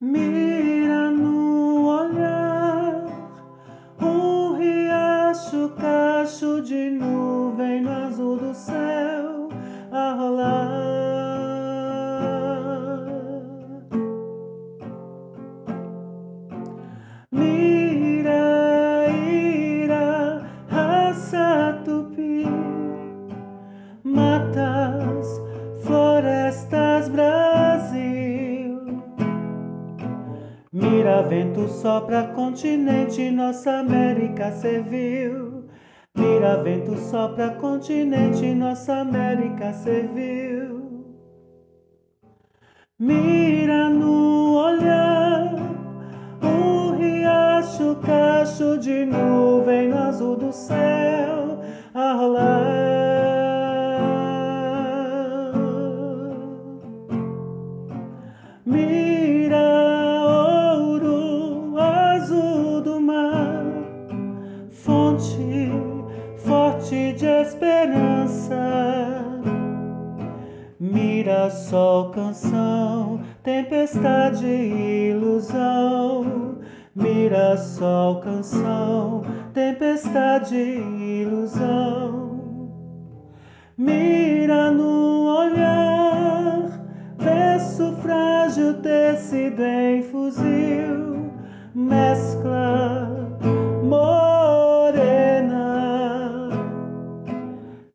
Mira no olhar um riacho, cacho de nuvem no azul do céu a rolar. Mira, ira, raça tupi, matas, Mira, vento sopra continente, nossa América serviu. Mira, vento sopra continente, nossa América serviu. Mira no olhar, um riacho, cacho de nuvem no azul do céu a rolar. Mira Mira sol, canção, tempestade, ilusão. Mira sol, canção, tempestade, ilusão. Mira no olhar, verso frágil, tecido em fuzil, mescla morena,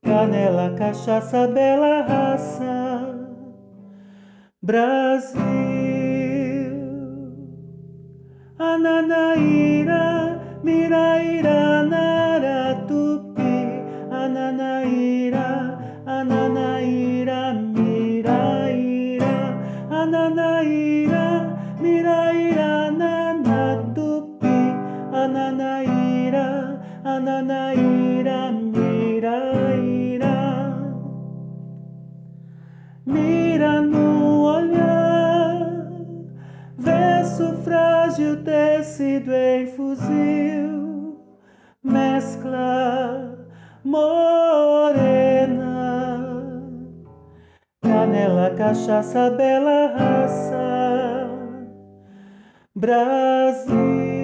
canela, cachaça, bela raça, Brasil, Ananaíra, Miraíra, Naratupi, Ananaíra, Ananaíra, Miraíra, Ananaíra, Miraíra, Nanatupi, Ananaíra, Ananaíra, Miraíra. Mira frágil, tecido em fuzil, mescla morena, canela, cachaça, bela raça, Brasil.